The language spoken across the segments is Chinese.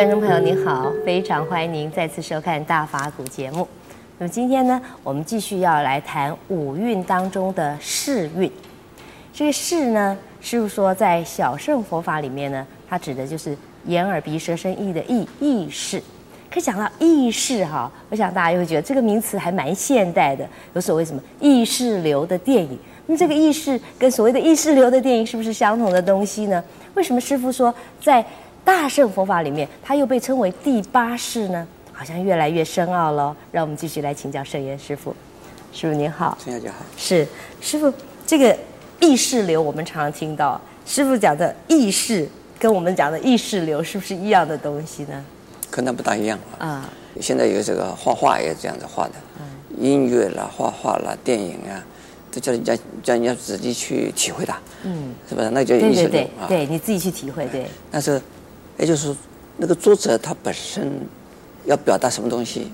观众朋友，您好，非常欢迎您再次收看《大法古》节目。那么今天呢，我们继续要来谈五蕴当中的世蕴。这个世呢，师父说在小乘佛法里面呢，它指的就是眼耳鼻舌身意的意意识。可讲到意识哈，我想大家又会觉得这个名词还蛮现代的，有所谓什么意识流的电影。那这个意识跟所谓的意识流的电影是不是相同的东西呢？为什么师父说在大乘佛法里面，它又被称为第八世呢？好像越来越深奥了。让我们继续来请教圣严师傅。师傅您好，陈小姐好。是师傅，这个意识流我们常常听到，师傅讲的意识跟我们讲的意识流是不是一样的东西呢？可能不大一样啊。啊，现在有这个画画也这样子画的，嗯、音乐啦、画画啦、电影啊。这叫人家叫人家自己去体会的，嗯，是不是？那叫意识流。对，你自己去体会，对。但是，也就是说，那个作者他本身要表达什么东西，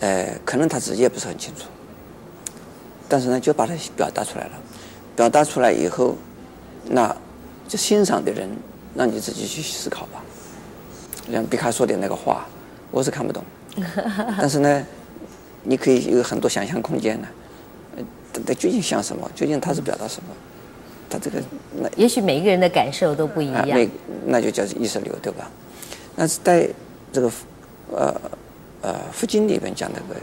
呃，可能他自己也不是很清楚。但是呢，就把它表达出来了。表达出来以后，那就欣赏的人，让你自己去思考吧。像毕卡索的那个画，我是看不懂，但是呢，你可以有很多想象空间呢。他究竟像什么？究竟他是表达什么？他这个那也许每一个人的感受都不一样。那那就叫意识流，对吧？那是在这个呃呃佛经里面讲那个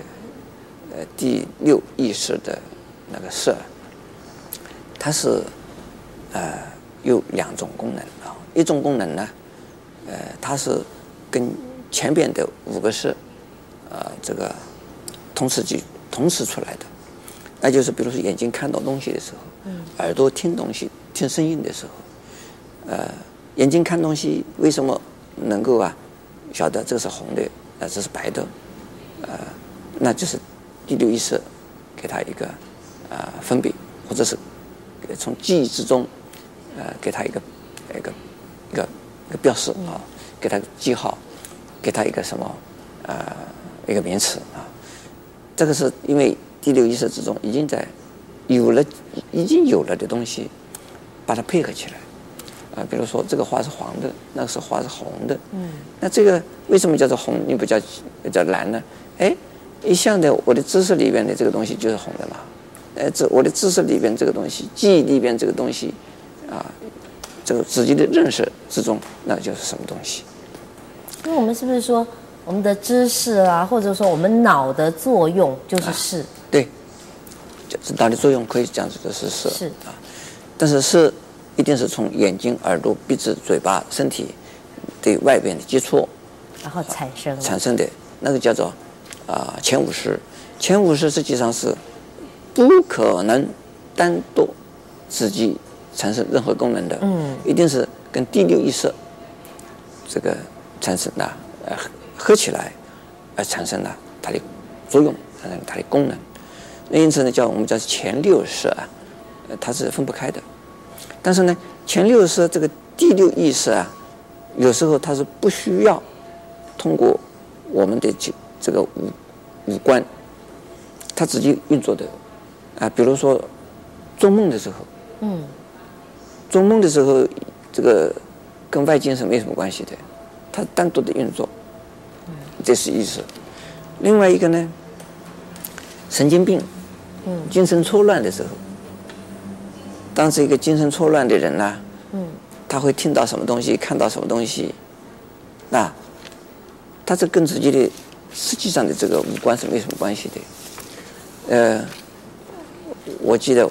呃第六意识的那个色，它是呃有两种功能啊。一种功能呢，呃，它是跟前边的五个色呃这个同时具同时出来的。那就是，比如说眼睛看到东西的时候，嗯，耳朵听东西、听声音的时候，呃，眼睛看东西为什么能够啊晓得这是红的，呃，这是白的，呃，那就是第六意识给他一个呃分别，或者是从记忆之中呃给他一个一个一个一个标识啊，给他记号，给他一个什么呃一个名词啊，这个是因为。第六意识之中，已经在有了已经有了的东西，把它配合起来，啊，比如说这个花是黄的，那个是花是红的，嗯，那这个为什么叫做红，你不叫叫蓝呢？哎，一向的我的知识里边的这个东西就是红的嘛，哎，这我的知识里边这个东西，记忆里边这个东西，啊，这个自己的认识之中，那就是什么东西？那我们是不是说？我们的知识啊，或者说我们脑的作用就是是，就是脑的作用可以讲这个是色是啊，但是色一定是从眼睛、耳朵、鼻子、嘴巴、身体对外边的接触，然后产生、啊、产生的那个叫做啊前五识，前五识实际上是不可能单独自己产生任何功能的，嗯，一定是跟第六意识这个产生的呃。合起来，而产生了它的作用，产生它的功能。那因此呢，叫我们叫前六识啊，它是分不开的。但是呢，前六识这个第六意识啊，有时候它是不需要通过我们的这这个五五官，它自己运作的啊。比如说做梦的时候，嗯，做梦的时候，这个跟外境是没什么关系的，它单独的运作。这是意识。另外一个呢，神经病，嗯，精神错乱的时候，当这个精神错乱的人呢，嗯，他会听到什么东西，看到什么东西，那他这跟自己的实际上的这个五官是没什么关系的。呃，我记得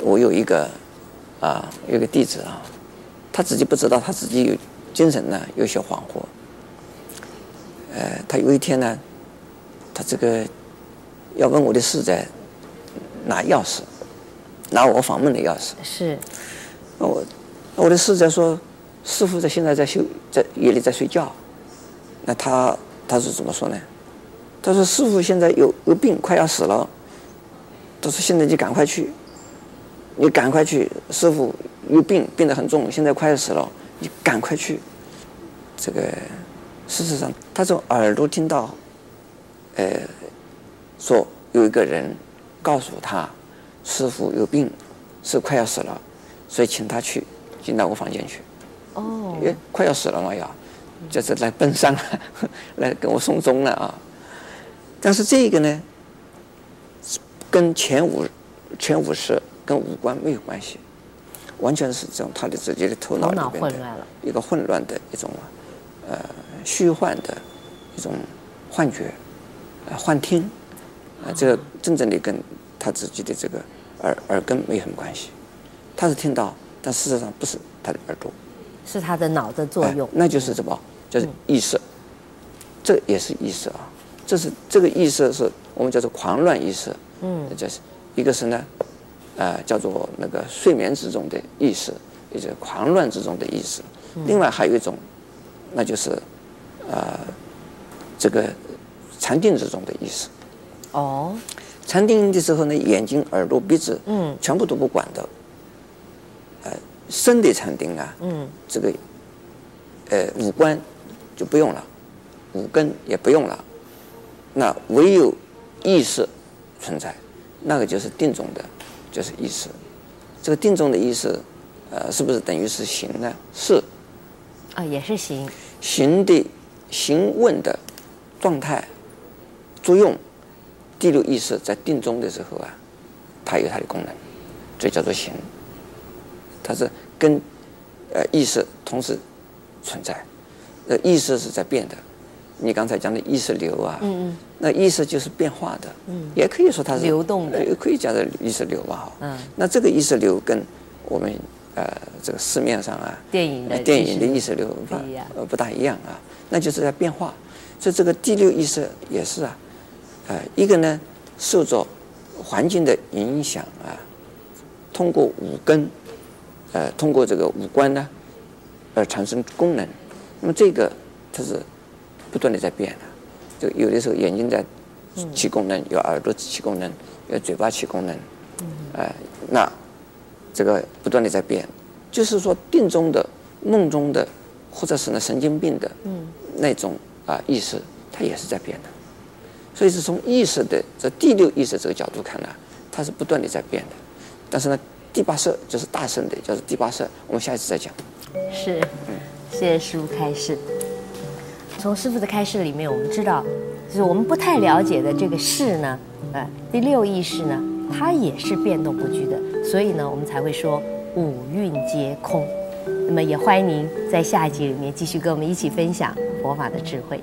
我有一个啊，有个弟子啊，他自己不知道他自己有精神呢，有些恍惚。呃，他有一天呢，他这个要问我的师在拿钥匙，拿我房门的钥匙。是。那我我的师在说，师傅在现在在休，在夜里在睡觉。那他他是怎么说呢？他说师傅现在有有病，快要死了。他说现在就赶快去，你赶快去，师傅有病，病得很重，现在快要死了，你赶快去。这个。事实上，他从耳朵听到，呃，说有一个人告诉他，师傅有病，是快要死了，所以请他去进到我房间去。哦，也快要死了嘛要，就是来奔丧了，来给我送终了啊。但是这个呢，跟前五前五十跟五官没有关系，完全是这种他的自己的头脑里边的一个混乱的一种呃虚幻的一种幻觉，呃幻听啊，这个真正的跟他自己的这个耳耳根没什么关系，他是听到，但事实上不是他的耳朵，是他的脑的作用，那就是什么？就是意识，这也是意识啊。这是这个意识是我们叫做狂乱意识，嗯，就是一个是呢，呃，叫做那个睡眠之中的意识，也就是狂乱之中的意识。另外还有一种，那就是，呃，这个禅定之中的意识。哦，禅定的时候呢，眼睛、耳朵、鼻子，嗯，全部都不管的。呃，身的禅定啊，嗯，这个，呃，五官就不用了，五根也不用了。那唯有意识存在，那个就是定中的，就是意识。这个定中的意识，呃，是不是等于是行呢？是。啊，也是行。行的行问的状态作用，第六意识在定中的时候啊，它有它的功能，这叫做行。它是跟呃意识同时存在，呃，意识是在变的。你刚才讲的意识流啊，嗯嗯，那意识就是变化的，嗯，也可以说它是流动的，也可以叫做意识流吧，哈，嗯，那这个意识流跟我们呃这个市面上啊电影的电影的意识流不呃不大一样啊，那就是在变化，所以这个第六意识也是啊，呃一个呢受着环境的影响啊，通过五根，呃通过这个五官呢而产生功能，那么这个它是。不断的在变的，就有的时候眼睛在起功能，有耳朵起功能，有嘴巴起功能，哎、呃，那这个不断的在变，就是说定中的、梦中的，或者是呢神经病的那种啊意识，它也是在变的。所以是从意识的这第六意识这个角度看呢，它是不断的在变的。但是呢，第八识就是大圣的，叫做第八识，我们下一次再讲。是，谢谢师父开示。从师父的开示里面，我们知道，就是我们不太了解的这个识呢，呃，第六意识呢，它也是变动不居的，所以呢，我们才会说五蕴皆空。那么也欢迎您在下一集里面继续跟我们一起分享佛法的智慧。